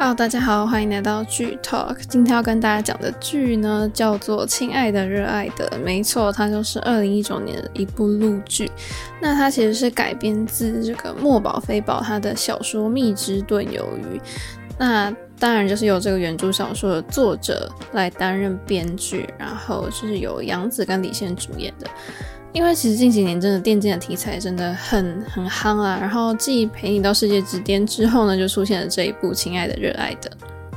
好大家好，欢迎来到剧 Talk。今天要跟大家讲的剧呢，叫做《亲爱的热爱的》，没错，它就是二零一九年的一部陆剧。那它其实是改编自这个墨宝非宝他的小说《蜜汁炖鱿鱼》。那当然就是由这个原著小说的作者来担任编剧，然后就是由杨紫跟李现主演的。因为其实近几年真的电竞的题材真的很很夯啦，然后继《陪你到世界之巅》之后呢，就出现了这一部《亲爱的热爱的》。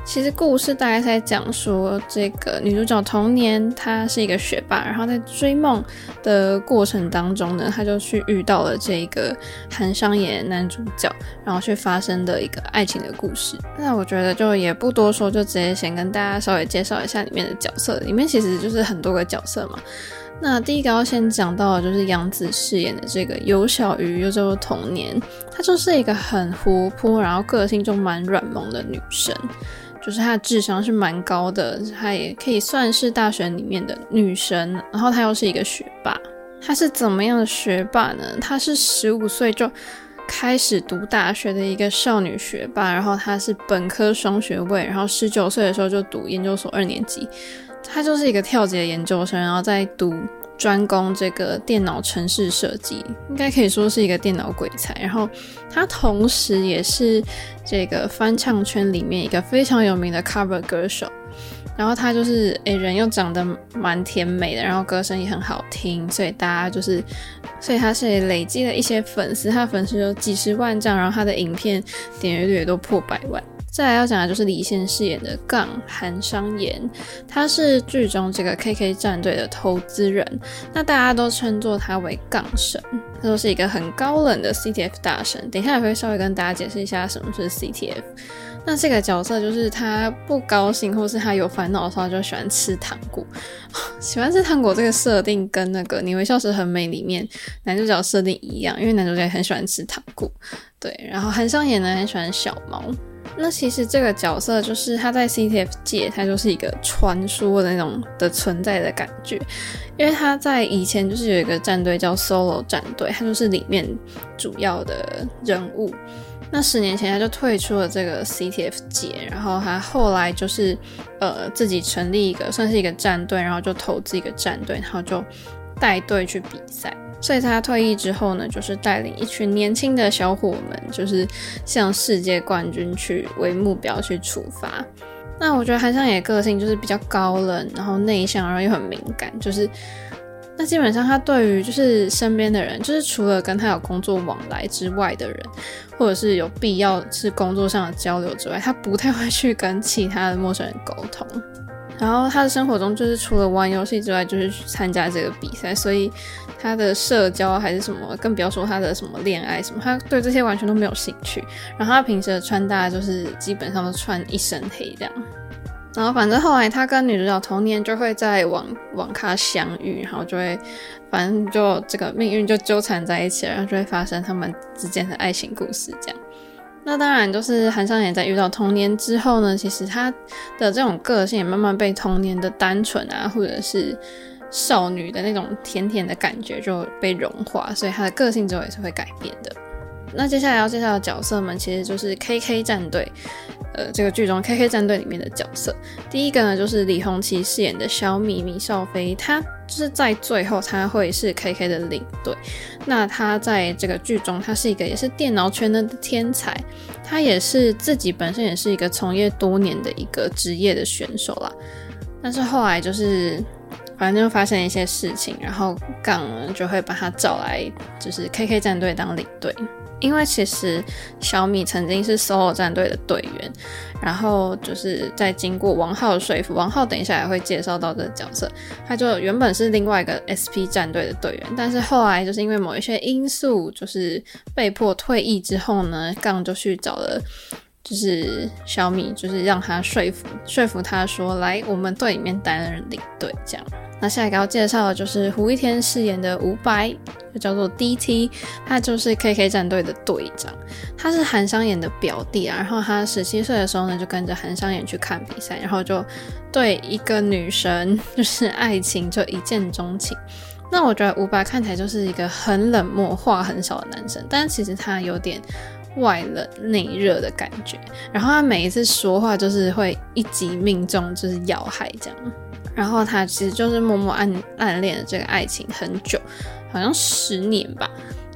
其实故事大概在讲说，这个女主角童年她是一个学霸，然后在追梦的过程当中呢，她就去遇到了这个韩商言男主角，然后去发生的一个爱情的故事。那我觉得就也不多说，就直接先跟大家稍微介绍一下里面的角色。里面其实就是很多个角色嘛。那第一个要先讲到的就是杨紫饰演的这个尤小鱼，又叫做童年，她就是一个很活泼，然后个性就蛮软萌的女生，就是她的智商是蛮高的，她也可以算是大学里面的女神，然后她又是一个学霸。她是怎么样的学霸呢？她是十五岁就开始读大学的一个少女学霸，然后她是本科双学位，然后十九岁的时候就读研究所二年级。他就是一个跳级的研究生，然后在读专攻这个电脑城市设计，应该可以说是一个电脑鬼才。然后他同时也是这个翻唱圈里面一个非常有名的 cover 歌手。然后他就是诶，人又长得蛮甜美的，然后歌声也很好听，所以大家就是，所以他是累积了一些粉丝，他的粉丝有几十万这样，然后他的影片点阅率也都破百万。再来要讲的就是李现饰演的杠韩商言，他是剧中这个 KK 战队的投资人，那大家都称作他为杠神，他就是一个很高冷的 CTF 大神。等一下也会稍微跟大家解释一下什么是 CTF。那这个角色就是他不高兴或是他有烦恼的时候，就喜欢吃糖果。喜欢吃糖果这个设定跟那个《你微笑时很美》里面男主角设定一样，因为男主角也很喜欢吃糖果。对，然后韩商言呢很喜欢小猫。那其实这个角色就是他在 CTF 界，他就是一个传说的那种的存在的感觉，因为他在以前就是有一个战队叫 Solo 战队，他就是里面主要的人物。那十年前他就退出了这个 CTF 界，然后他后来就是呃自己成立一个算是一个战队，然后就投资一个战队，然后就带队去比赛。所以他退役之后呢，就是带领一群年轻的小伙们，就是向世界冠军去为目标去出发。那我觉得韩商言个性就是比较高冷，然后内向，然后又很敏感，就是那基本上他对于就是身边的人，就是除了跟他有工作往来之外的人，或者是有必要是工作上的交流之外，他不太会去跟其他的陌生人沟通。然后他的生活中就是除了玩游戏之外，就是去参加这个比赛，所以他的社交还是什么，更不要说他的什么恋爱什么，他对这些完全都没有兴趣。然后他平时的穿搭就是基本上都穿一身黑这样。然后反正后来他跟女主角童年就会在网网咖相遇，然后就会反正就这个命运就纠缠在一起，然后就会发生他们之间的爱情故事这样。那当然，就是韩商言在遇到童年之后呢，其实他的这种个性也慢慢被童年的单纯啊，或者是少女的那种甜甜的感觉就被融化，所以她的个性之后也是会改变的。那接下来要介绍的角色们，其实就是 KK 战队，呃，这个剧中 KK 战队里面的角色。第一个呢，就是李红旗饰演的小米米少飞，他就是在最后他会是 KK 的领队。那他在这个剧中，他是一个也是电脑圈的天才，他也是自己本身也是一个从业多年的一个职业的选手啦。但是后来就是。反正就发生一些事情，然后杠就会把他找来，就是 KK 战队当领队。因为其实小米曾经是 Solo 战队的队员，然后就是在经过王浩的说服，王浩等一下也会介绍到这个角色，他就原本是另外一个 SP 战队的队员，但是后来就是因为某一些因素，就是被迫退役之后呢，杠就去找了。就是小米，就是让他说服说服他说，来我们队里面担任领队这样。那下一个要介绍的就是胡一天饰演的吴白，就叫做 DT，他就是 KK 战队的队长，他是韩商言的表弟啊。然后他十七岁的时候呢，就跟着韩商言去看比赛，然后就对一个女神就是爱情就一见钟情。那我觉得吴白看起来就是一个很冷漠、话很少的男生，但其实他有点。外冷内热的感觉。然后他每一次说话就是会一击命中，就是要害这样。然后他其实就是默默暗暗恋了这个爱情很久，好像十年吧。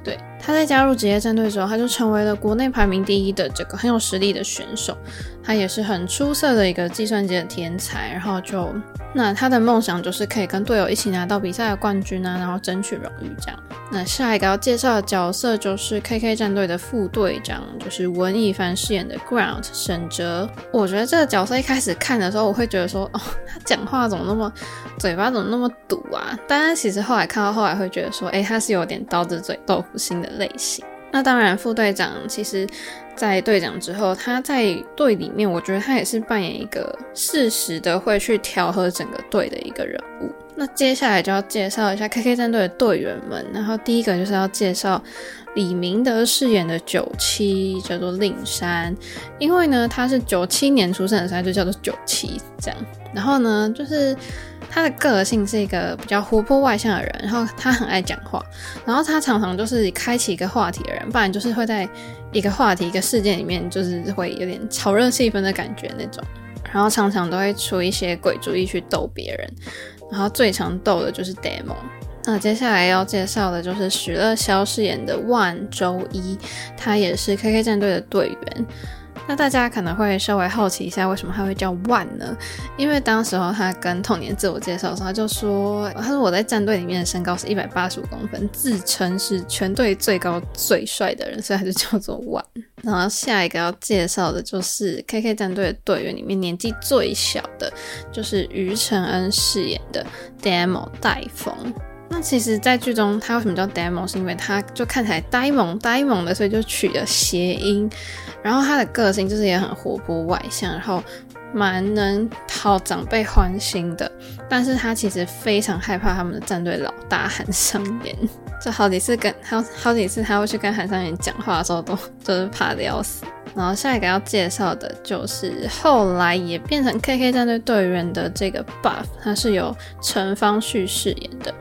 对，他在加入职业战队之后，他就成为了国内排名第一的这个很有实力的选手。他也是很出色的一个计算机的天才。然后就那他的梦想就是可以跟队友一起拿到比赛的冠军啊，然后争取荣誉这样。那下一个要介绍的角色就是 KK 战队的副队长，就是文艺凡饰演的 Ground 沈哲。我觉得这个角色一开始看的时候，我会觉得说，哦，他讲话怎么那么嘴巴怎么那么毒啊？但是其实后来看到后来会觉得说，诶，他是有点刀子嘴豆腐心的类型。那当然，副队长其实，在队长之后，他在队里面，我觉得他也是扮演一个适时的会去调和整个队的一个人物。那接下来就要介绍一下 KK 战队的队员们，然后第一个就是要介绍李明德饰演的九七，叫做令山，因为呢他是九七年出生的，所以就叫做九七这样。然后呢，就是。他的个性是一个比较活泼外向的人，然后他很爱讲话，然后他常常就是开启一个话题的人，不然就是会在一个话题、一个事件里面，就是会有点炒热气氛的感觉那种，然后常常都会出一些鬼主意去逗别人，然后最常逗的就是 Demo。那接下来要介绍的就是许乐萧饰演的万周一，他也是 KK 战队的队员。那大家可能会稍微好奇一下，为什么他会叫万呢？因为当时候他跟童年自我介绍的时候，他就说，他说我在战队里面的身高是一百八十五公分，自称是全队最高最帅的人，所以他就叫做万。然后下一个要介绍的就是 KK 战队的队员里面年纪最小的，就是于承恩饰演的 Demo 戴峰。那其实，在剧中他为什么叫 Demo，是因为他就看起来呆萌呆萌的，所以就取了谐音。然后他的个性就是也很活泼外向，然后蛮能讨长辈欢心的。但是他其实非常害怕他们的战队老大韩商言，就好几次跟好好几次他会去跟韩商言讲话的时候，都就是怕的要死。然后下一个要介绍的就是后来也变成 KK 战队队员的这个 Buff，他是由陈方旭饰演的。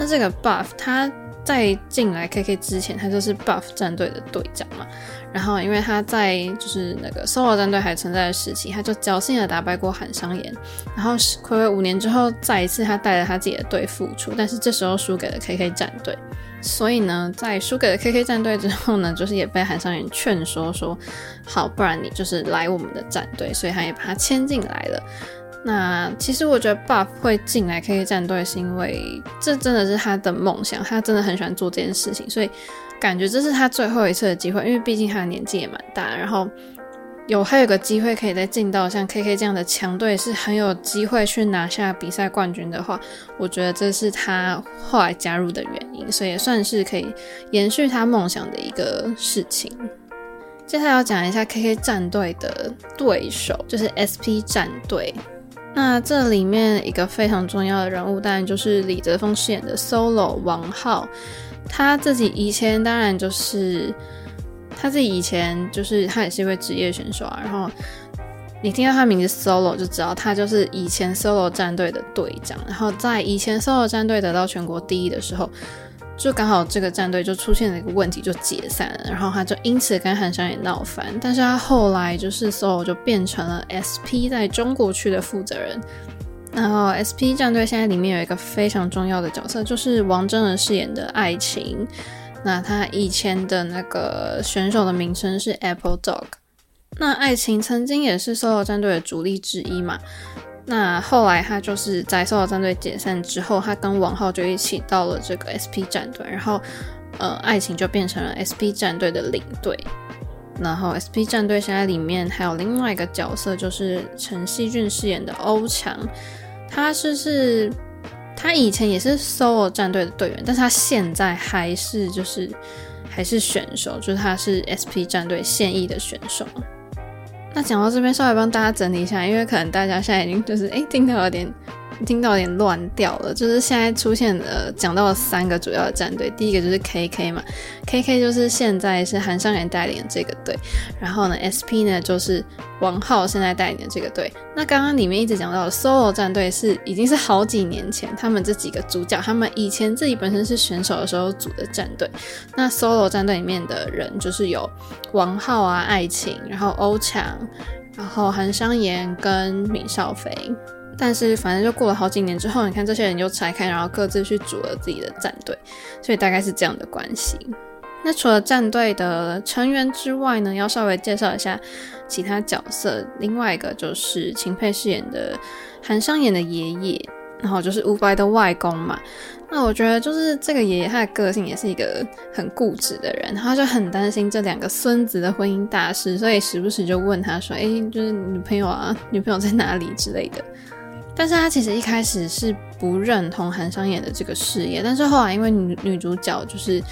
那这个 Buff 他在进来 KK 之前，他就是 Buff 战队的队长嘛。然后因为他在就是那个 SOLO 战队还存在的时期，他就侥幸的打败过韩商言。然后暌违五年之后，再一次他带着他自己的队复出，但是这时候输给了 KK 战队。所以呢，在输给了 KK 战队之后呢，就是也被韩商言劝说说，好，不然你就是来我们的战队。所以他也把他牵进来了。那其实我觉得 Buff 会进来 KK 战队，是因为这真的是他的梦想，他真的很喜欢做这件事情，所以感觉这是他最后一次的机会，因为毕竟他的年纪也蛮大，然后有还有个机会可以再进到像 KK 这样的强队，是很有机会去拿下比赛冠军的话，我觉得这是他后来加入的原因，所以也算是可以延续他梦想的一个事情。接下来要讲一下 KK 战队的对手，就是 SP 战队。那这里面一个非常重要的人物，当然就是李泽锋饰演的 Solo 王浩。他自己以前当然就是他自己以前就是他也是一位职业选手啊。然后你听到他名字 Solo 就知道他就是以前 Solo 战队的队长。然后在以前 Solo 战队得到全国第一的时候，就刚好这个战队就出现了一个问题，就解散了，然后他就因此跟韩商言闹翻。但是他后来就是 SOLO 就变成了 SP 在中国区的负责人。然后 SP 战队现在里面有一个非常重要的角色，就是王真人饰演的爱情。那他以前的那个选手的名称是 Apple Dog。那爱情曾经也是 SOLO 战队的主力之一嘛。那后来他就是在 SOLO 战队解散之后，他跟王浩就一起到了这个 SP 战队，然后呃，爱情就变成了 SP 战队的领队。然后 SP 战队现在里面还有另外一个角色，就是陈熙俊饰演的欧强，他是是，他以前也是 SOLO 战队的队员，但是他现在还是就是还是选手，就是他是 SP 战队现役的选手。那讲到这边，稍微帮大家整理一下，因为可能大家现在已经就是诶听到有点听到有点乱掉了。就是现在出现的讲到了三个主要的战队，第一个就是 KK 嘛，KK 就是现在是韩商言带领的这个队，然后呢 SP 呢就是王浩现在带领的这个队。那刚刚里面一直讲到 Solo 战队是已经是好几年前他们这几个主角，他们以前自己本身是选手的时候组的战队。那 Solo 战队里面的人就是有王浩啊、爱情，然后欧强。然后韩商言跟闵少飞，但是反正就过了好几年之后，你看这些人就拆开，然后各自去组了自己的战队，所以大概是这样的关系。那除了战队的成员之外呢，要稍微介绍一下其他角色。另外一个就是秦沛饰演的韩商言的爷爷，然后就是伍佰的外公嘛。那我觉得就是这个爷爷，他的个性也是一个很固执的人，他就很担心这两个孙子的婚姻大事，所以时不时就问他说：“哎，就是女朋友啊，女朋友在哪里之类的。”但是他其实一开始是不认同韩商言的这个事业，但是后来因为女女主角就是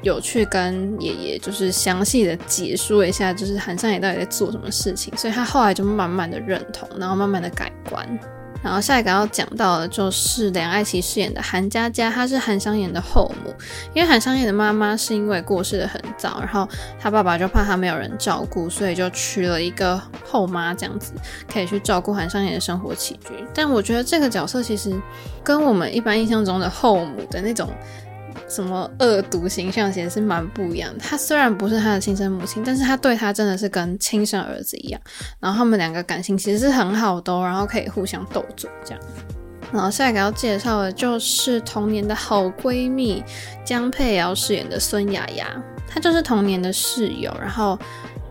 有去跟爷爷就是详细的解说一下，就是韩商言到底在做什么事情，所以他后来就慢慢的认同，然后慢慢的改观。然后下一个要讲到的就是梁爱琪饰演的韩佳佳，她是韩商言的后母。因为韩商言的妈妈是因为过世的很早，然后他爸爸就怕他没有人照顾，所以就娶了一个后妈，这样子可以去照顾韩商言的生活起居。但我觉得这个角色其实跟我们一般印象中的后母的那种。什么恶毒形象其实是蛮不一样的。他虽然不是他的亲生母亲，但是他对他真的是跟亲生儿子一样。然后他们两个感情其实是很好的，然后可以互相斗嘴这样。然后下一个要介绍的就是童年的好闺蜜江佩瑶饰演的孙雅雅，她就是童年的室友，然后。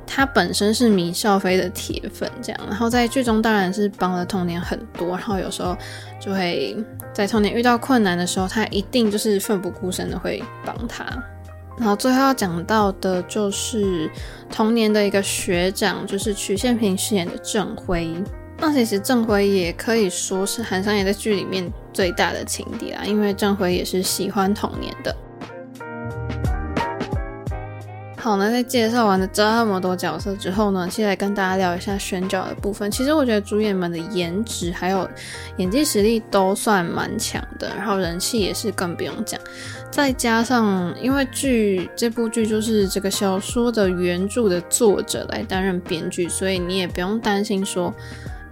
他本身是米少飞的铁粉，这样，然后在剧中当然是帮了童年很多，然后有时候就会在童年遇到困难的时候，他一定就是奋不顾身的会帮他。然后最后要讲到的就是童年的一个学长，就是曲宪平饰演的郑辉。那其实郑辉也可以说是韩商言在剧里面最大的情敌啦，因为郑辉也是喜欢童年的。好，那在介绍完了这么多角色之后呢，现在跟大家聊一下选角的部分。其实我觉得主演们的颜值还有演技实力都算蛮强的，然后人气也是更不用讲。再加上因为剧这部剧就是这个小说的原著的作者来担任编剧，所以你也不用担心说，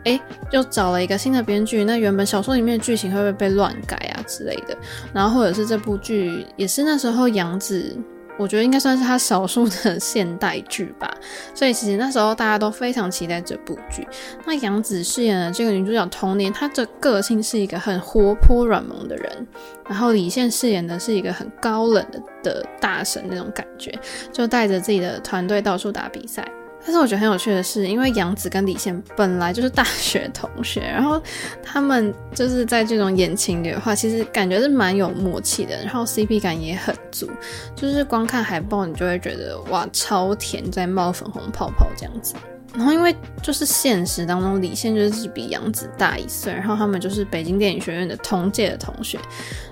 哎，又找了一个新的编剧，那原本小说里面的剧情会不会被乱改啊之类的？然后或者是这部剧也是那时候杨紫。我觉得应该算是他少数的现代剧吧，所以其实那时候大家都非常期待这部剧。那杨紫饰演的这个女主角童年，她的个性是一个很活泼软萌的人，然后李现饰演的是一个很高冷的大神那种感觉，就带着自己的团队到处打比赛。但是我觉得很有趣的是，因为杨紫跟李现本来就是大学同学，然后他们就是在这种演情侣的话，其实感觉是蛮有默契的，然后 CP 感也很足，就是光看海报你就会觉得哇，超甜，在冒粉红泡泡这样子。然后因为就是现实当中李现就是比杨紫大一岁，然后他们就是北京电影学院的同届的同学，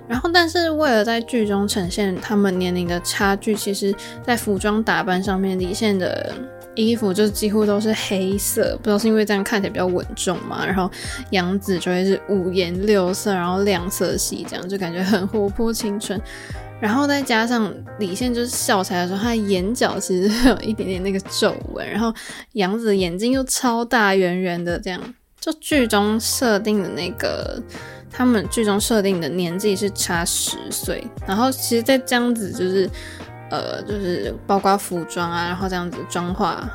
然后但是为了在剧中呈现他们年龄的差距，其实在服装打扮上面，李现的。衣服就几乎都是黑色，不知道是因为这样看起来比较稳重嘛。然后杨紫就会是五颜六色，然后亮色系，这样就感觉很活泼青春。然后再加上李现就是笑起来的时候，他眼角其实有一点点那个皱纹。然后杨紫眼睛又超大圆圆的，这样就剧中设定的那个他们剧中设定的年纪是差十岁。然后其实，在这样子就是。呃，就是包括服装啊，然后这样子妆化、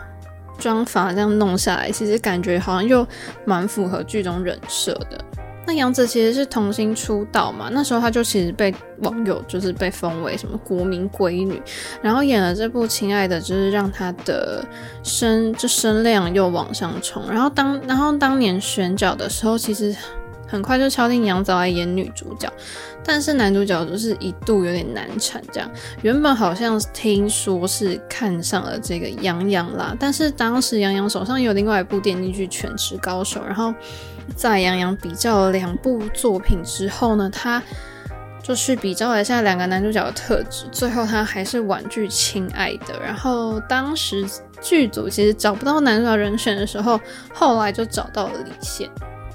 妆发这样弄下来，其实感觉好像又蛮符合剧中人设的。那杨紫其实是童星出道嘛，那时候她就其实被网友就是被封为什么国民闺女，然后演了这部《亲爱的》，就是让她的声就声量又往上冲。然后当然后当年选角的时候，其实。很快就敲定杨紫来演女主角，但是男主角就是一度有点难产，这样原本好像听说是看上了这个杨洋啦，但是当时杨洋手上有另外一部电视剧《全职高手》，然后在杨洋比较了两部作品之后呢，他就去比较了一下两个男主角的特质，最后他还是婉拒《亲爱的》，然后当时剧组其实找不到男主角人选的时候，后来就找到了李现。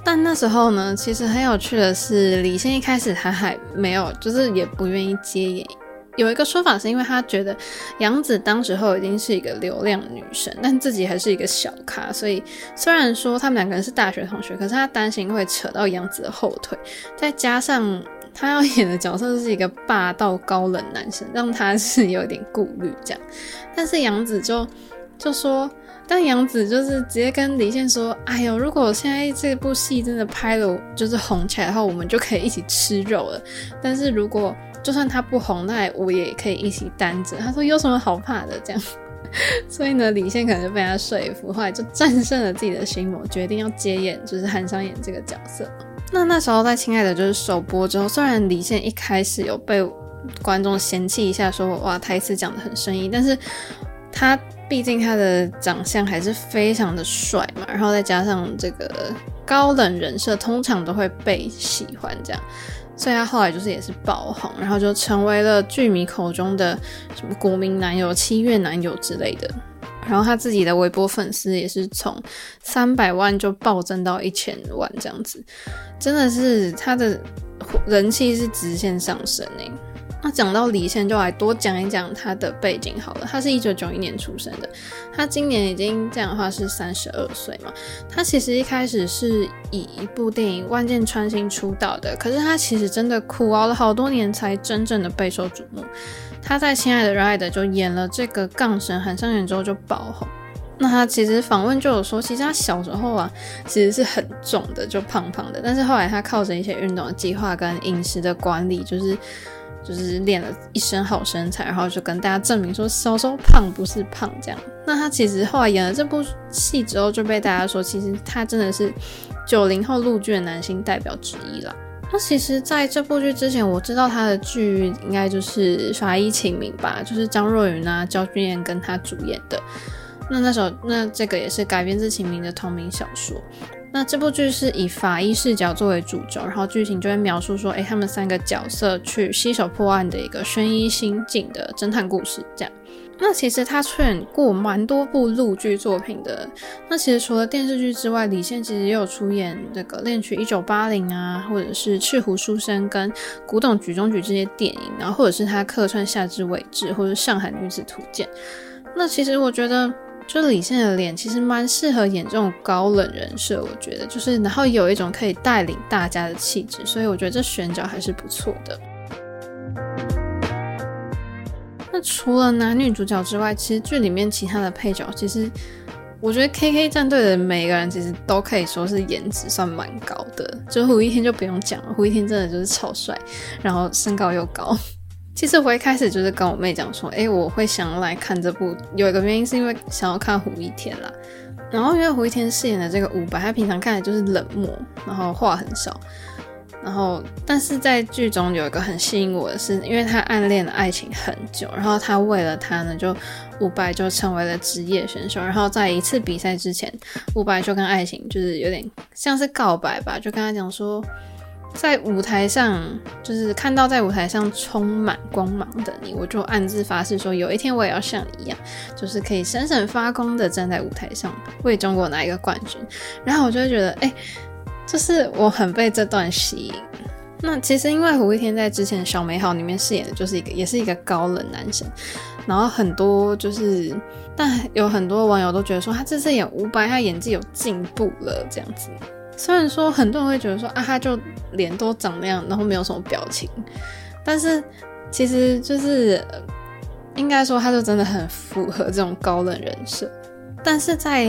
但那时候呢，其实很有趣的是，李现一开始他还没有，就是也不愿意接演。有一个说法是因为他觉得杨紫当时候已经是一个流量女神，但自己还是一个小咖，所以虽然说他们两个人是大学同学，可是他担心会扯到杨紫的后腿，再加上他要演的角色是一个霸道高冷男神，让他是有点顾虑这样。但是杨紫就就说，但杨紫就是直接跟李现说：“哎呦，如果现在这部戏真的拍了，就是红起来的话，我们就可以一起吃肉了。但是如果……”就算他不红，那我也可以一起担着。他说有什么好怕的？这样，所以呢，李现可能就被他说服，后来就战胜了自己的心魔，决定要接演就是韩商演这个角色。那那时候在《亲爱的》就是首播之后，虽然李现一开始有被观众嫌弃一下说，说哇台词讲得很生硬，但是他毕竟他的长相还是非常的帅嘛，然后再加上这个高冷人设，通常都会被喜欢这样。所以他后来就是也是爆红，然后就成为了剧迷口中的什么国民男友、七月男友之类的。然后他自己的微博粉丝也是从三百万就暴增到一千万这样子，真的是他的人气是直线上升诶。那讲到李现，就来多讲一讲他的背景好了。他是一九九一年出生的，他今年已经这样的话是三十二岁嘛。他其实一开始是以一部电影《万箭穿心》出道的，可是他其实真的苦熬了好多年才真正的备受瞩目。他在《亲爱的热爱的》就演了这个杠神韩商言之后就爆红。那他其实访问就有说，其实他小时候啊其实是很重的，就胖胖的，但是后来他靠着一些运动的计划跟饮食的管理，就是。就是练了一身好身材，然后就跟大家证明说小时候胖不是胖这样。那他其实后来演了这部戏之后，就被大家说其实他真的是九零后陆剧的男星代表之一了。那其实在这部剧之前，我知道他的剧应该就是《法医秦明》吧，就是张若昀啊、焦俊艳跟他主演的。那那时候那这个也是改编自秦明的同名小说。那这部剧是以法医视角作为主轴，然后剧情就会描述说，诶，他们三个角色去携手破案的一个悬疑心境的侦探故事。这样，那其实他出演过蛮多部陆剧作品的。那其实除了电视剧之外，李现其实也有出演这个《恋曲一九八零》啊，或者是《赤狐书生》跟《古董局中局》这些电影，然后或者是他客串《夏至未至》或者《上海女子图鉴》。那其实我觉得。就李现的脸其实蛮适合演这种高冷人设，我觉得就是，然后有一种可以带领大家的气质，所以我觉得这选角还是不错的。那除了男女主角之外，其实剧里面其他的配角，其实我觉得 KK 战队的每一个人其实都可以说是颜值算蛮高的，就胡一天就不用讲了，胡一天真的就是超帅，然后身高又高。其实我一开始就是跟我妹讲说，诶，我会想要来看这部，有一个原因是因为想要看胡一天啦。然后因为胡一天饰演的这个伍佰，他平常看来就是冷漠，然后话很少。然后但是在剧中有一个很吸引我的是，因为他暗恋了爱情很久，然后他为了他呢，就伍佰就成为了职业选手。然后在一次比赛之前，伍佰就跟爱情就是有点像是告白吧，就跟他讲说。在舞台上，就是看到在舞台上充满光芒的你，我就暗自发誓说，有一天我也要像你一样，就是可以闪闪发光的站在舞台上，为中国拿一个冠军。然后我就会觉得，哎、欸，就是我很被这段吸引。那其实因为胡一天在之前《小美好》里面饰演的就是一个，也是一个高冷男神。然后很多就是，但有很多网友都觉得说，他这次演伍佰，他演技有进步了，这样子。虽然说很多人会觉得说啊，他就脸都长那样，然后没有什么表情，但是其实就是应该说他就真的很符合这种高冷人设。但是在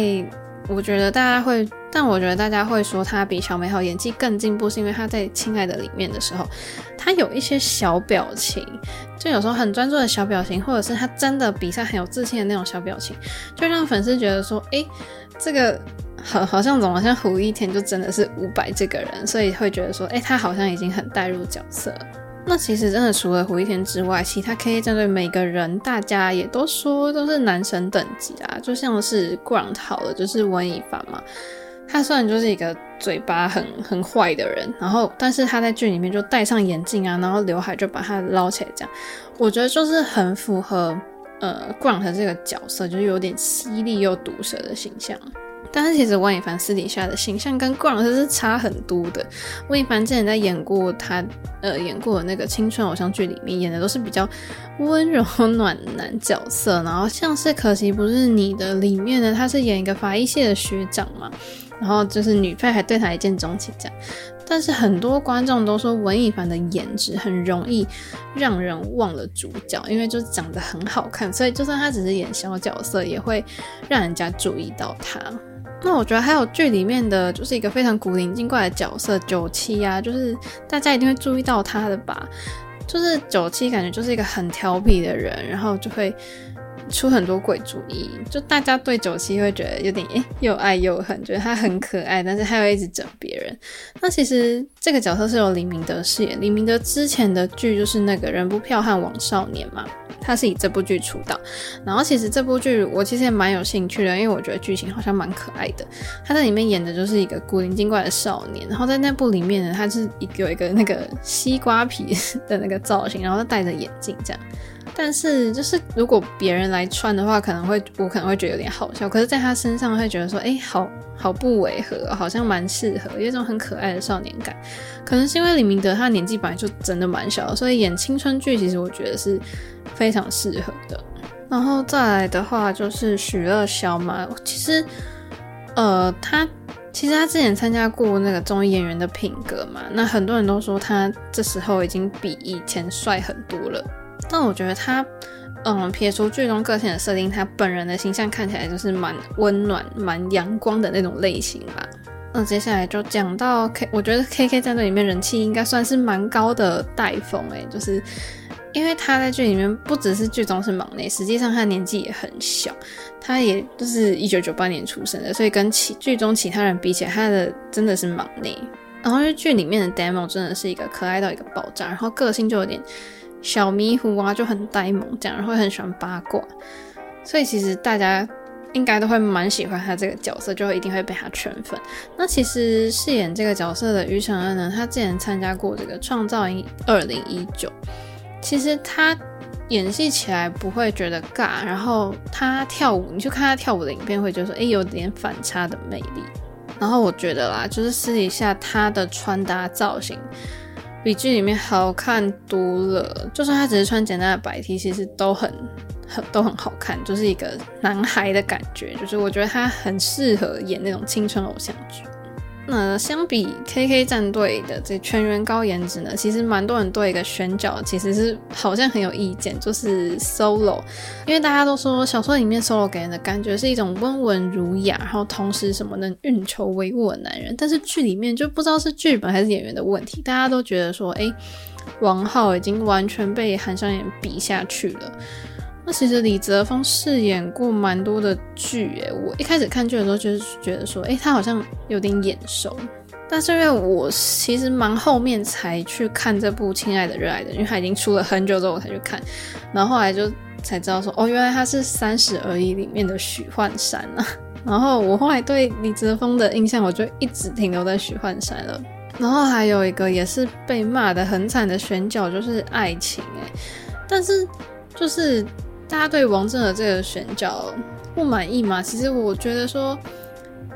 我觉得大家会，但我觉得大家会说他比小美好演技更进步，是因为他在《亲爱的》里面的时候，他有一些小表情，就有时候很专注的小表情，或者是他真的比赛很有自信的那种小表情，就让粉丝觉得说，诶，这个。好，好像怎么像胡一天就真的是伍佰这个人，所以会觉得说，哎、欸，他好像已经很带入角色。那其实真的除了胡一天之外，其他 KK 战队每个人，大家也都说都是男神等级啊，就像是 Grant 好了，就是温以凡嘛。他虽然就是一个嘴巴很很坏的人，然后但是他在剧里面就戴上眼镜啊，然后刘海就把他捞起来，这样我觉得就是很符合呃 Grant 这个角色，就是有点犀利又毒舌的形象。但是其实温以凡私底下的形象跟顾老师是差很多的。温以凡之前在演过他呃演过的那个青春偶像剧里面，演的都是比较温柔暖男角色，然后像是可惜不是你的里面呢，他是演一个法医系的学长嘛，然后就是女配还对他一见钟情这样。但是很多观众都说文以凡的颜值很容易让人忘了主角，因为就长得很好看，所以就算他只是演小角色，也会让人家注意到他。那我觉得还有剧里面的就是一个非常古灵精怪的角色九七啊，就是大家一定会注意到他的吧？就是九七感觉就是一个很调皮的人，然后就会出很多鬼主意，就大家对九七会觉得有点诶又爱又恨，觉得他很可爱，但是他又一直整别人。那其实这个角色是由李明德饰演，李明德之前的剧就是那个人不剽悍枉少年嘛。他是以这部剧出道，然后其实这部剧我其实也蛮有兴趣的，因为我觉得剧情好像蛮可爱的。他在里面演的就是一个古灵精怪的少年，然后在那部里面呢，他是一个有一个那个西瓜皮的那个造型，然后他戴着眼镜这样。但是就是如果别人来穿的话，可能会我可能会觉得有点好笑，可是在他身上会觉得说，哎，好好不违和，好像蛮适合，有一种很可爱的少年感。可能是因为李明德他年纪本来就真的蛮小的，所以演青春剧其实我觉得是。非常适合的，然后再来的话就是许乐萧嘛。其实，呃，他其实他之前参加过那个综艺演员的品格嘛，那很多人都说他这时候已经比以前帅很多了。但我觉得他，嗯，撇除剧中个性的设定，他本人的形象看起来就是蛮温暖、蛮阳光的那种类型吧。那接下来就讲到 K，我觉得 KK 战队里面人气应该算是蛮高的带风诶，就是。因为他在剧里面不只是剧中是忙内，实际上他年纪也很小，他也就是一九九八年出生的，所以跟其剧中其他人比起来，他的真的是忙内。然后因为剧里面的 Demo 真的是一个可爱到一个爆炸，然后个性就有点小迷糊啊，就很呆萌这样，然后很喜欢八卦，所以其实大家应该都会蛮喜欢他这个角色，就会一定会被他圈粉。那其实饰演这个角色的于承恩呢，他之前参加过这个创造营二零一九。其实他演戏起来不会觉得尬，然后他跳舞，你去看他跳舞的影片，会觉得说，哎，有点反差的魅力。然后我觉得啦，就是私底下他的穿搭造型比剧里面好看多了。就算他只是穿简单的白 T，其实都很很都很好看，就是一个男孩的感觉。就是我觉得他很适合演那种青春偶像剧。那相比 KK 战队的这全员高颜值呢，其实蛮多人对一个选角其实是好像很有意见，就是 Solo，因为大家都说小说里面 Solo 给人的感觉是一种温文儒雅，然后同时什么能运筹帷幄的男人，但是剧里面就不知道是剧本还是演员的问题，大家都觉得说，哎，王浩已经完全被韩商言比下去了。其实李泽锋饰演过蛮多的剧，诶，我一开始看剧的时候就是觉得说，诶，他好像有点眼熟，但是因为我其实蛮后面才去看这部《亲爱的热爱的》，因为他已经出了很久之后我才去看，然后后来就才知道说，哦，原来他是《三十而已》里面的许幻山啊。然后我后来对李泽锋的印象，我就一直停留在许幻山了。然后还有一个也是被骂得很惨的选角就是爱情，诶，但是就是。大家对王正的这个选角不满意吗？其实我觉得说，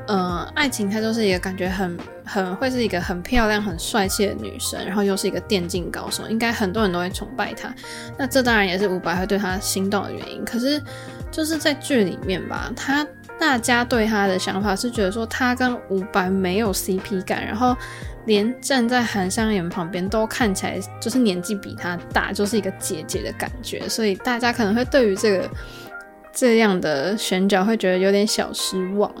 嗯、爱情她就是一个感觉很很会是一个很漂亮、很帅气的女生，然后又是一个电竞高手，应该很多人都会崇拜她。那这当然也是伍佰会对她心动的原因。可是就是在剧里面吧，她大家对她的想法是觉得说她跟伍佰没有 CP 感，然后。连站在韩商言旁边都看起来就是年纪比他大，就是一个姐姐的感觉，所以大家可能会对于这个这样的选角会觉得有点小失望。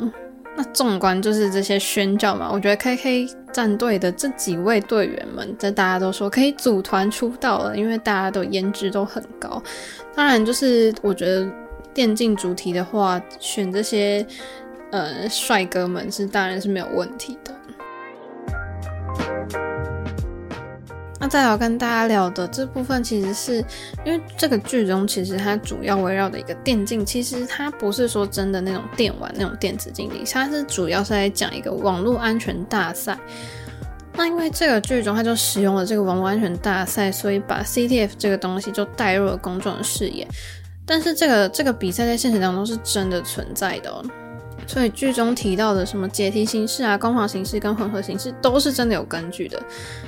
那纵观就是这些选角嘛，我觉得 KK 战队的这几位队员们，这大家都说可以组团出道了，因为大家都颜值都很高。当然，就是我觉得电竞主题的话，选这些呃帅哥们是当然是没有问题的。再要跟大家聊的这部分，其实是因为这个剧中其实它主要围绕的一个电竞，其实它不是说真的那种电玩那种电子竞技，它是主要是在讲一个网络安全大赛。那因为这个剧中它就使用了这个网络安全大赛，所以把 CTF 这个东西就带入了公众的视野。但是这个这个比赛在现实当中是真的存在的哦。所以剧中提到的什么解题形式啊、攻防形式跟混合形式都是真的有根据的。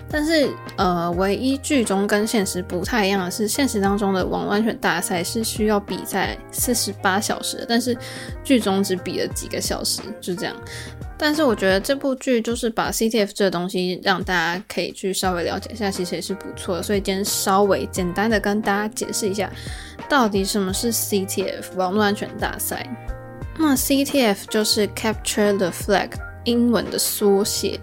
但是，呃，唯一剧中跟现实不太一样的是，现实当中的网络安全大赛是需要比赛四十八小时，但是剧中只比了几个小时，就这样。但是我觉得这部剧就是把 CTF 这个东西让大家可以去稍微了解一下，其实也是不错的。所以今天稍微简单的跟大家解释一下，到底什么是 CTF 网络安全大赛。那 CTF 就是 Capture the Flag 英文的缩写，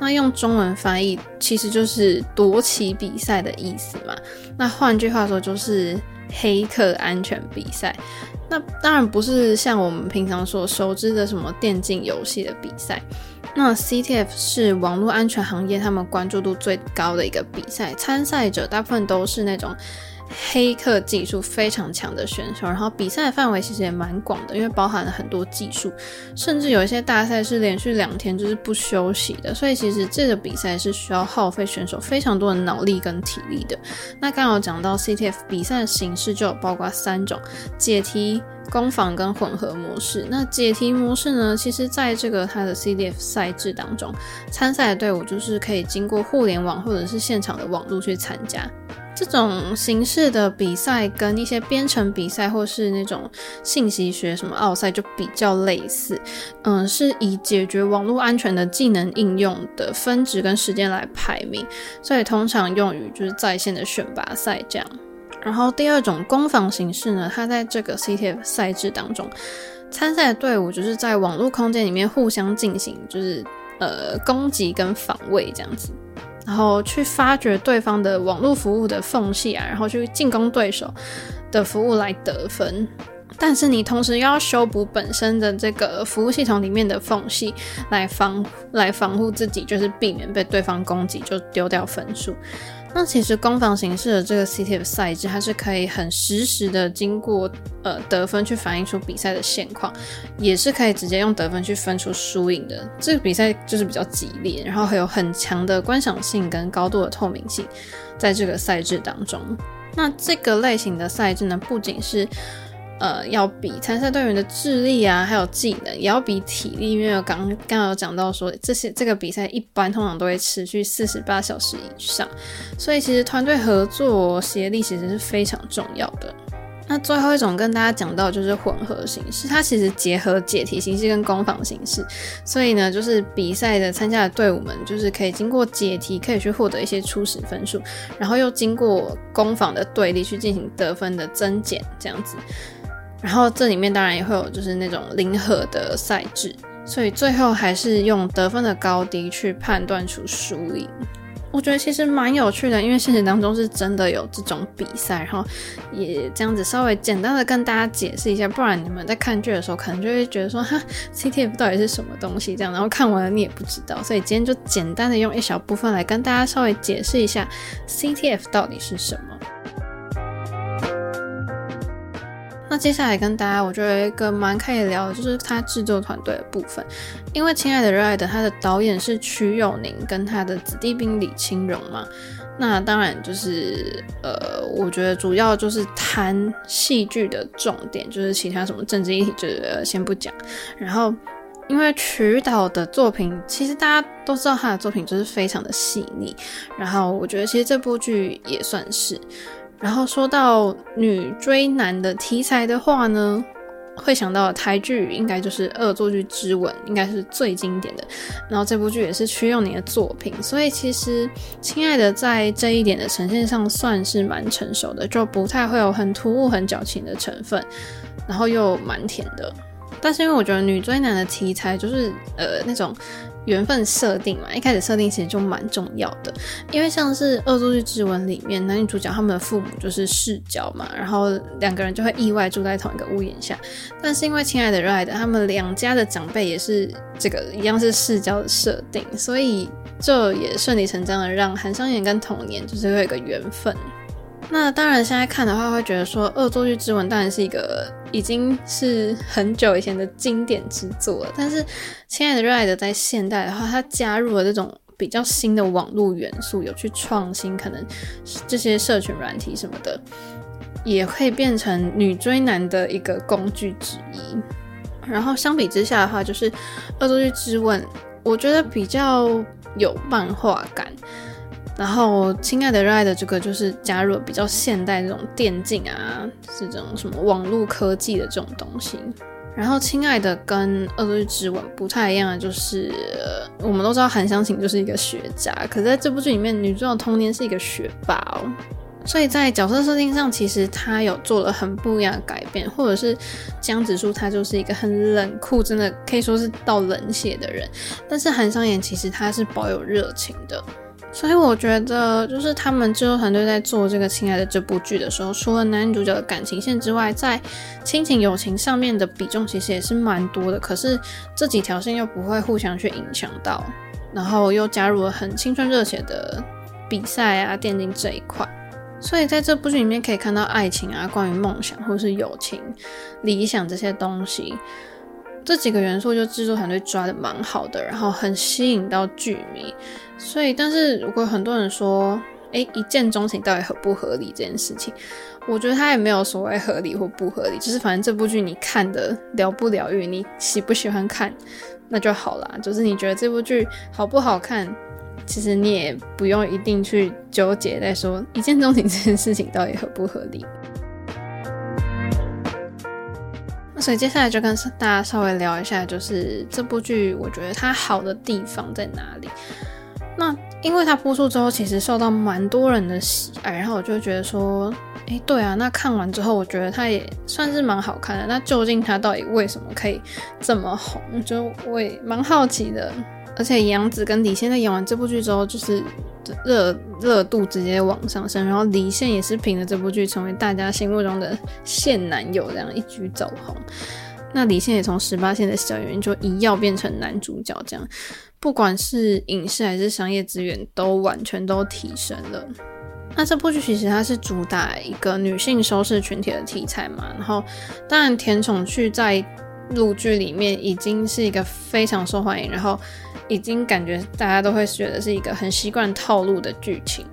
那用中文翻译其实就是夺旗比赛的意思嘛。那换句话说就是黑客安全比赛。那当然不是像我们平常所熟知的什么电竞游戏的比赛。那 CTF 是网络安全行业他们关注度最高的一个比赛，参赛者大部分都是那种。黑客技术非常强的选手，然后比赛范围其实也蛮广的，因为包含了很多技术，甚至有一些大赛是连续两天就是不休息的，所以其实这个比赛是需要耗费选手非常多的脑力跟体力的。那刚刚有讲到 CTF 比赛的形式就有包括三种：解题、攻防跟混合模式。那解题模式呢，其实在这个它的 CTF 赛制当中，参赛的队伍就是可以经过互联网或者是现场的网络去参加。这种形式的比赛跟一些编程比赛或是那种信息学什么奥赛就比较类似，嗯，是以解决网络安全的技能应用的分值跟时间来排名，所以通常用于就是在线的选拔赛这样。然后第二种攻防形式呢，它在这个 CTF 赛制当中，参赛队伍就是在网络空间里面互相进行就是呃攻击跟防卫这样子。然后去发掘对方的网络服务的缝隙啊，然后去进攻对手的服务来得分。但是你同时又要修补本身的这个服务系统里面的缝隙，来防来防护自己，就是避免被对方攻击就丢掉分数。那其实攻防形式的这个 CTF 赛制，它是可以很实时的经过呃得分去反映出比赛的现况，也是可以直接用得分去分出输赢的。这个比赛就是比较激烈，然后还有很强的观赏性跟高度的透明性，在这个赛制当中。那这个类型的赛制呢，不仅是呃，要比参赛队员的智力啊，还有技能，也要比体力。因为刚刚刚有讲到说，这些这个比赛一般通常都会持续四十八小时以上，所以其实团队合作、协力其实是非常重要的。那最后一种跟大家讲到就是混合形式，它其实结合解题形式跟攻防形式，所以呢，就是比赛的参加的队伍们，就是可以经过解题，可以去获得一些初始分数，然后又经过攻防的对立去进行得分的增减，这样子。然后这里面当然也会有就是那种零和的赛制，所以最后还是用得分的高低去判断出输赢。我觉得其实蛮有趣的，因为现实当中是真的有这种比赛，然后也这样子稍微简单的跟大家解释一下，不然你们在看剧的时候可能就会觉得说哈，CTF 到底是什么东西这样，然后看完了你也不知道，所以今天就简单的用一小部分来跟大家稍微解释一下 CTF 到底是什么。那接下来跟大家，我觉得有一个蛮可以聊的，就是他制作团队的部分。因为《亲爱的热爱的》他的导演是瞿友宁跟他的子弟兵李清荣嘛。那当然就是呃，我觉得主要就是谈戏剧的重点，就是其他什么政治议题就先不讲。然后因为瞿导的作品，其实大家都知道他的作品就是非常的细腻。然后我觉得其实这部剧也算是。然后说到女追男的题材的话呢，会想到台剧应该就是《恶作剧之吻》，应该是最经典的。然后这部剧也是瞿友宁的作品，所以其实《亲爱的》在这一点的呈现上算是蛮成熟的，就不太会有很突兀、很矫情的成分，然后又蛮甜的。但是因为我觉得女追男的题材就是呃那种。缘分设定嘛，一开始设定其实就蛮重要的，因为像是《恶作剧之吻》里面男女主角他们的父母就是世交嘛，然后两个人就会意外住在同一个屋檐下。但是因为亲爱的热爱的，他们两家的长辈也是这个一样是世交的设定，所以就也顺理成章的让韩商言跟童年就是会有一个缘分。那当然，现在看的话会觉得说，《恶作剧之吻》当然是一个已经是很久以前的经典之作了。但是，《亲爱的热爱的》在现代的话，它加入了这种比较新的网络元素，有去创新，可能这些社群软体什么的，也会变成女追男的一个工具之一。然后相比之下的话，就是《恶作剧之吻》，我觉得比较有漫画感。然后，亲爱的热爱的这个就是加入了比较现代这种电竞啊，是这种什么网络科技的这种东西。然后，亲爱的跟恶作剧之吻不太一样的就是，我们都知道韩湘琴就是一个学渣，可在这部剧里面，女主角童年是一个学霸哦。所以在角色设定上，其实他有做了很不一样的改变，或者是江直树他就是一个很冷酷，真的可以说是到冷血的人。但是韩商言其实他是保有热情的，所以我觉得就是他们制作团队在做这个《亲爱的》这部剧的时候，除了男女主角的感情线之外，在亲情友情上面的比重其实也是蛮多的。可是这几条线又不会互相去影响到，然后又加入了很青春热血的比赛啊、电竞这一块。所以在这部剧里面可以看到爱情啊，关于梦想或是友情、理想这些东西，这几个元素就制作团队抓的蛮好的，然后很吸引到剧迷。所以，但是如果很多人说，诶，一见钟情到底合不合理这件事情，我觉得它也没有所谓合理或不合理，就是反正这部剧你看的疗不疗愈，你喜不喜欢看，那就好啦。就是你觉得这部剧好不好看？其实你也不用一定去纠结在说一见钟情这件事情到底合不合理。所以接下来就跟大家稍微聊一下，就是这部剧我觉得它好的地方在哪里。那因为它播出之后，其实受到蛮多人的喜爱，然后我就觉得说，哎，对啊，那看完之后，我觉得它也算是蛮好看的。那究竟它到底为什么可以这么红？就我也蛮好奇的。而且杨紫跟李现在演完这部剧之后，就是热热度直接往上升，然后李现也是凭着这部剧成为大家心目中的现男友，这样一举走红。那李现也从十八线的小演员就一跃变成男主角，这样不管是影视还是商业资源都完全都提升了。那这部剧其实它是主打一个女性收视群体的题材嘛，然后当然甜宠剧在陆剧里面已经是一个非常受欢迎，然后。已经感觉大家都会觉得是一个很习惯套路的剧情，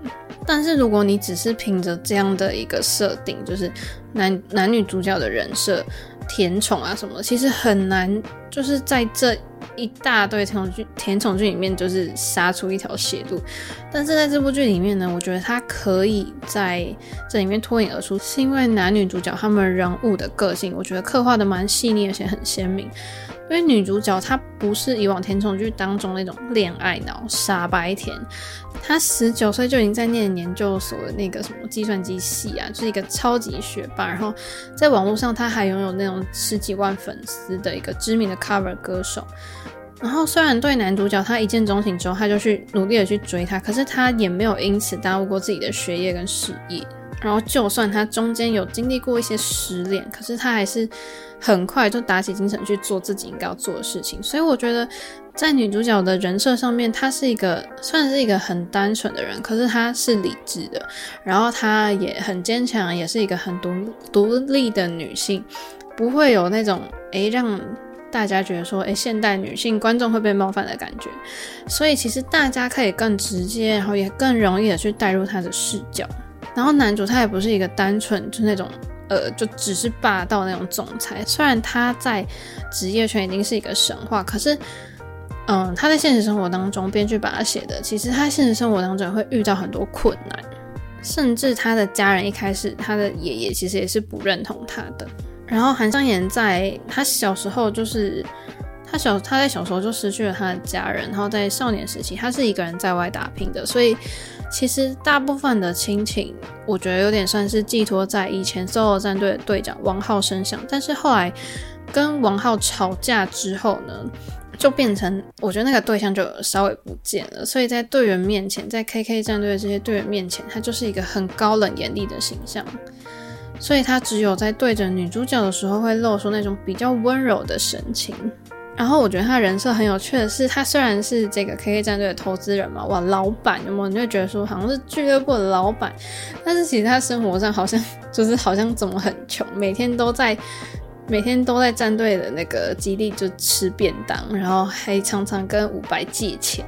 但是如果你只是凭着这样的一个设定，就是男男女主角的人设、甜宠啊什么，其实很难，就是在这一大堆甜宠剧、甜宠剧里面，就是杀出一条血路。但是在这部剧里面呢，我觉得它可以在这里面脱颖而出，是因为男女主角他们人物的个性，我觉得刻画的蛮细腻，而且很鲜明。因为女主角她不是以往甜宠剧当中那种恋爱脑傻白甜，她十九岁就已经在念研究所的那个什么计算机系啊，就是一个超级学霸。然后在网络上，她还拥有那种十几万粉丝的一个知名的 cover 歌手。然后虽然对男主角他一见钟情之后，他就去努力的去追他，可是他也没有因此耽误过自己的学业跟事业。然后就算他中间有经历过一些失恋，可是他还是。很快就打起精神去做自己应该要做的事情，所以我觉得在女主角的人设上面，她是一个算是一个很单纯的人，可是她是理智的，然后她也很坚强，也是一个很独独立的女性，不会有那种诶让大家觉得说诶现代女性观众会被冒犯的感觉，所以其实大家可以更直接，然后也更容易的去带入他的视角，然后男主他也不是一个单纯就那种。呃，就只是霸道那种总裁，虽然他在职业圈已经是一个神话，可是，嗯，他在现实生活当中，编剧把他写的，其实他现实生活当中会遇到很多困难，甚至他的家人一开始，他的爷爷其实也是不认同他的。然后韩商言在他小时候，就是他小他在小时候就失去了他的家人，然后在少年时期，他是一个人在外打拼的，所以。其实大部分的亲情，我觉得有点算是寄托在以前 SOLO 战队的队长王浩身上。但是后来跟王浩吵架之后呢，就变成我觉得那个对象就稍微不见了。所以在队员面前，在 KK 战队的这些队员面前，他就是一个很高冷严厉的形象。所以他只有在对着女主角的时候，会露出那种比较温柔的神情。然后我觉得他人设很有趣的是，他虽然是这个 KK 战队的投资人嘛，哇，老板，有没有？你会觉得说好像是俱乐部的老板，但是其实他生活上好像就是好像怎么很穷，每天都在 每天都在战队的那个基地就吃便当，然后还常常跟伍佰借钱。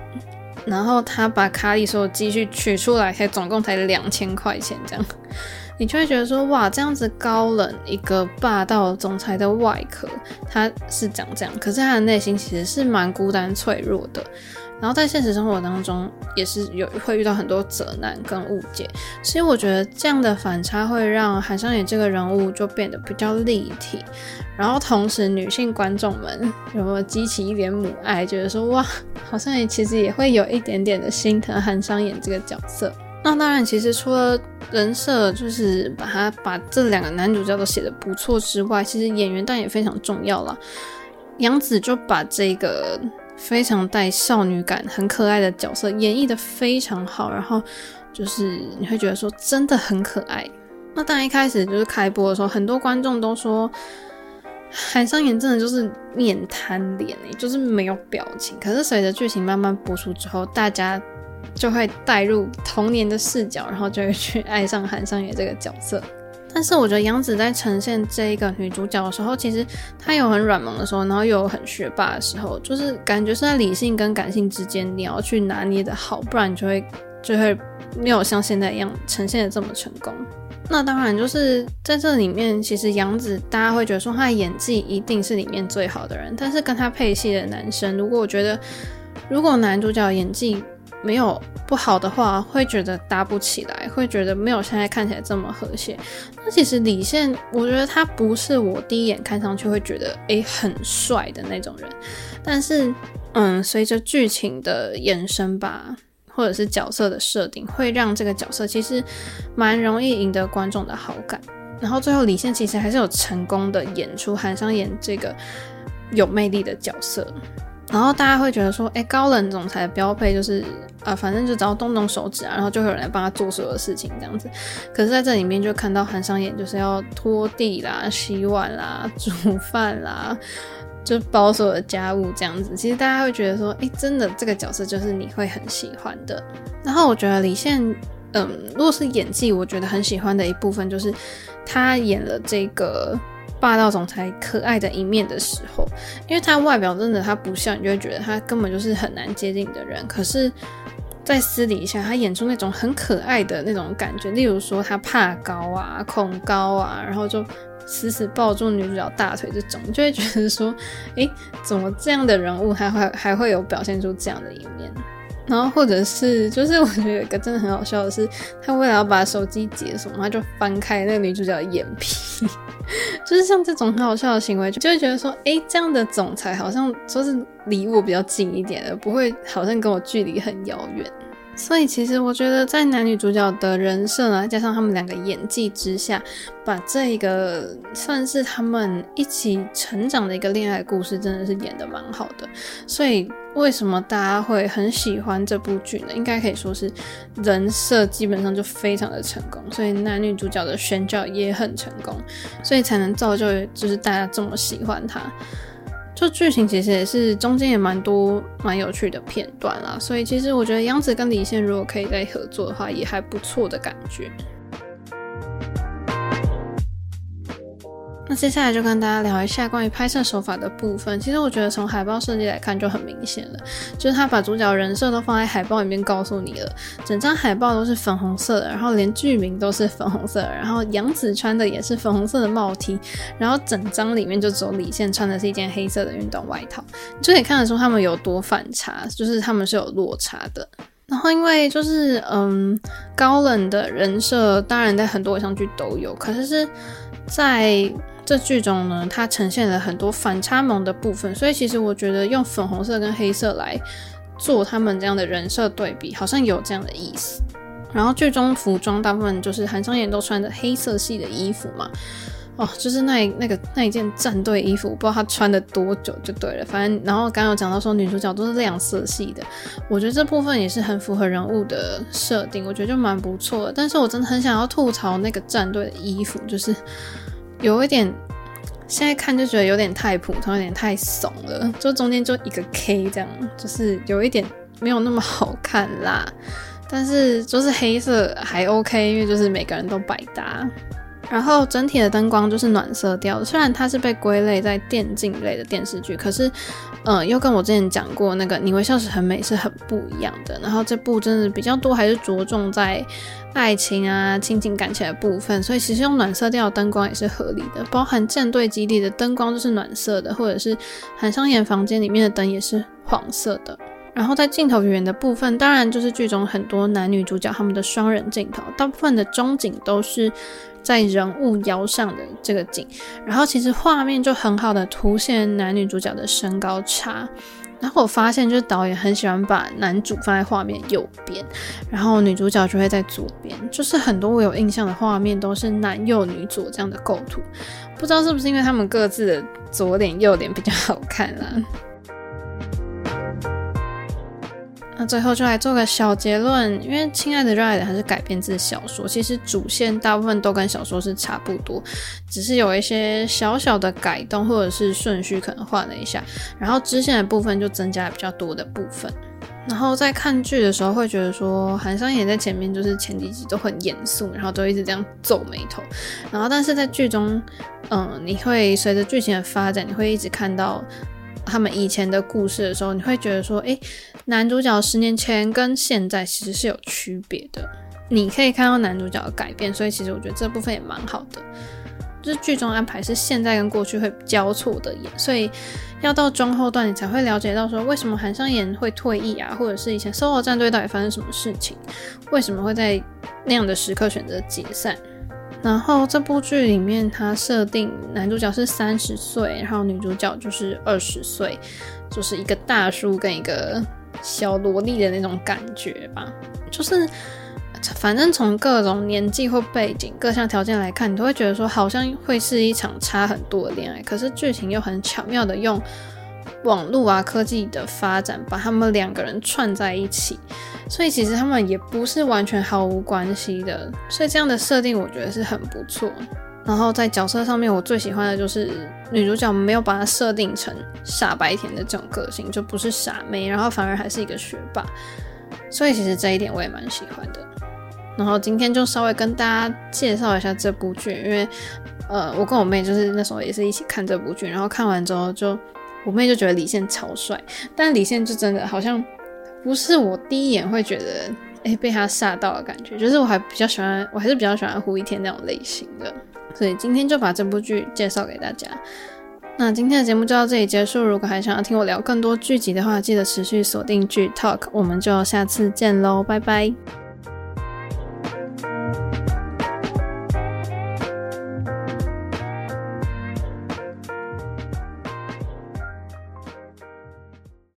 然后他把卡里所有积蓄取出来，才总共才两千块钱这样。你就会觉得说，哇，这样子高冷一个霸道总裁的外壳，他是长这样，可是他的内心其实是蛮孤单脆弱的。然后在现实生活当中，也是有会遇到很多责难跟误解。所以我觉得这样的反差会让韩商言这个人物就变得比较立体。然后同时，女性观众们有没有激起一点母爱，觉得说，哇，好像也其实也会有一点点的心疼韩商言这个角色。那当然，其实除了人设，就是把他把这两个男主角都写得不错之外，其实演员当然也非常重要了。杨紫就把这个非常带少女感、很可爱的角色演绎得非常好，然后就是你会觉得说真的很可爱。那当然一开始就是开播的时候，很多观众都说 韩商言真的就是面瘫脸，就是没有表情。可是随着剧情慢慢播出之后，大家。就会带入童年的视角，然后就会去爱上韩商言这个角色。但是我觉得杨紫在呈现这一个女主角的时候，其实她有很软萌的时候，然后又有很学霸的时候，就是感觉是在理性跟感性之间，你要去拿捏的好，不然你就会就会没有像现在一样呈现的这么成功。那当然就是在这里面，其实杨紫大家会觉得说她的演技一定是里面最好的人，但是跟她配戏的男生，如果我觉得如果男主角演技没有不好的话，会觉得搭不起来，会觉得没有现在看起来这么和谐。那其实李现，我觉得他不是我第一眼看上去会觉得诶很帅的那种人，但是嗯，随着剧情的延伸吧，或者是角色的设定，会让这个角色其实蛮容易赢得观众的好感。然后最后李现其实还是有成功的演出韩商言这个有魅力的角色。然后大家会觉得说，哎、高冷总裁的标配就是啊，反正就只要动动手指啊，然后就会有人来帮他做所有的事情这样子。可是在这里面就看到韩商言就是要拖地啦、洗碗啦、煮饭啦，就包所有的家务这样子。其实大家会觉得说，哎、真的这个角色就是你会很喜欢的。然后我觉得李现，嗯，如果是演技，我觉得很喜欢的一部分就是他演了这个。霸道总裁可爱的一面的时候，因为他外表真的他不像，你就会觉得他根本就是很难接近的人。可是，在私底下，他演出那种很可爱的那种感觉，例如说他怕高啊、恐高啊，然后就死死抱住女主角大腿这种，就会觉得说，诶，怎么这样的人物还会还会有表现出这样的一面？然后或者是，就是我觉得有一个真的很好笑的是，他为了要把手机解锁，他就翻开那个女主角的眼皮，就是像这种很好笑的行为，就会觉得说，诶，这样的总裁好像就是离我比较近一点的，不会好像跟我距离很遥远。所以其实我觉得，在男女主角的人设呢，加上他们两个演技之下，把这个算是他们一起成长的一个恋爱故事，真的是演得蛮好的。所以为什么大家会很喜欢这部剧呢？应该可以说是人设基本上就非常的成功，所以男女主角的选角也很成功，所以才能造就就是大家这么喜欢他。这剧情其实也是中间也蛮多蛮有趣的片段啦，所以其实我觉得杨紫跟李现如果可以再合作的话，也还不错的感觉。那接下来就跟大家聊一下关于拍摄手法的部分。其实我觉得从海报设计来看就很明显了，就是他把主角人设都放在海报里面告诉你了，整张海报都是粉红色的，然后连剧名都是粉红色的，然后杨紫穿的也是粉红色的帽 T，然后整张里面就只有李现穿的是一件黑色的运动外套，就可以看得出他们有多反差，就是他们是有落差的。然后因为就是嗯高冷的人设，当然在很多偶像剧都有，可是是在。这剧中呢，它呈现了很多反差萌的部分，所以其实我觉得用粉红色跟黑色来做他们这样的人设对比，好像有这样的意思。然后剧中服装大部分就是韩商言都穿着黑色系的衣服嘛，哦，就是那那个那一件战队衣服，不知道他穿了多久就对了。反正然后刚刚有讲到说女主角都是亮色系的，我觉得这部分也是很符合人物的设定，我觉得就蛮不错的。但是我真的很想要吐槽那个战队的衣服，就是。有一点，现在看就觉得有点太普通，有点太怂了，就中间就一个 K 这样，就是有一点没有那么好看啦。但是就是黑色还 OK，因为就是每个人都百搭。然后整体的灯光就是暖色调，虽然它是被归类在电竞类的电视剧，可是嗯，又跟我之前讲过那个你微笑时很美是很不一样的。然后这部真的比较多还是着重在爱情啊、亲情感情的部分，所以其实用暖色调灯光也是合理的，包含战队基地的灯光就是暖色的，或者是韩商言房间里面的灯也是黄色的。然后在镜头语言的部分，当然就是剧中很多男女主角他们的双人镜头，大部分的中景都是在人物腰上的这个景，然后其实画面就很好的凸显男女主角的身高差。然后我发现就是导演很喜欢把男主放在画面右边，然后女主角就会在左边，就是很多我有印象的画面都是男右女左这样的构图，不知道是不是因为他们各自的左脸右脸比较好看啦。那最后就来做个小结论，因为《亲爱的热爱的》还是改编自小说，其实主线大部分都跟小说是差不多，只是有一些小小的改动或者是顺序可能换了一下，然后支线的部分就增加了比较多的部分。然后在看剧的时候会觉得说，韩商言在前面就是前几集都很严肃，然后都一直这样皱眉头，然后但是在剧中，嗯，你会随着剧情的发展，你会一直看到。他们以前的故事的时候，你会觉得说，诶，男主角十年前跟现在其实是有区别的。你可以看到男主角的改变，所以其实我觉得这部分也蛮好的。就是剧中安排是现在跟过去会交错的演，所以要到中后段你才会了解到说，为什么韩商言会退役啊，或者是以前 SOLO 战队到底发生什么事情，为什么会在那样的时刻选择解散。然后这部剧里面，它设定男主角是三十岁，然后女主角就是二十岁，就是一个大叔跟一个小萝莉的那种感觉吧。就是反正从各种年纪或背景、各项条件来看，你都会觉得说好像会是一场差很多的恋爱。可是剧情又很巧妙的用网络啊科技的发展，把他们两个人串在一起。所以其实他们也不是完全毫无关系的，所以这样的设定我觉得是很不错。然后在角色上面，我最喜欢的就是女主角没有把她设定成傻白甜的这种个性，就不是傻妹，然后反而还是一个学霸。所以其实这一点我也蛮喜欢的。然后今天就稍微跟大家介绍一下这部剧，因为呃，我跟我妹就是那时候也是一起看这部剧，然后看完之后就我妹就觉得李现超帅，但李现就真的好像。不是我第一眼会觉得，哎、被他吓到的感觉，就是我还比较喜欢，我还是比较喜欢胡一天那种类型的，所以今天就把这部剧介绍给大家。那今天的节目就到这里结束，如果还想要听我聊更多剧集的话，记得持续锁定剧 Talk，我们就下次见喽，拜拜。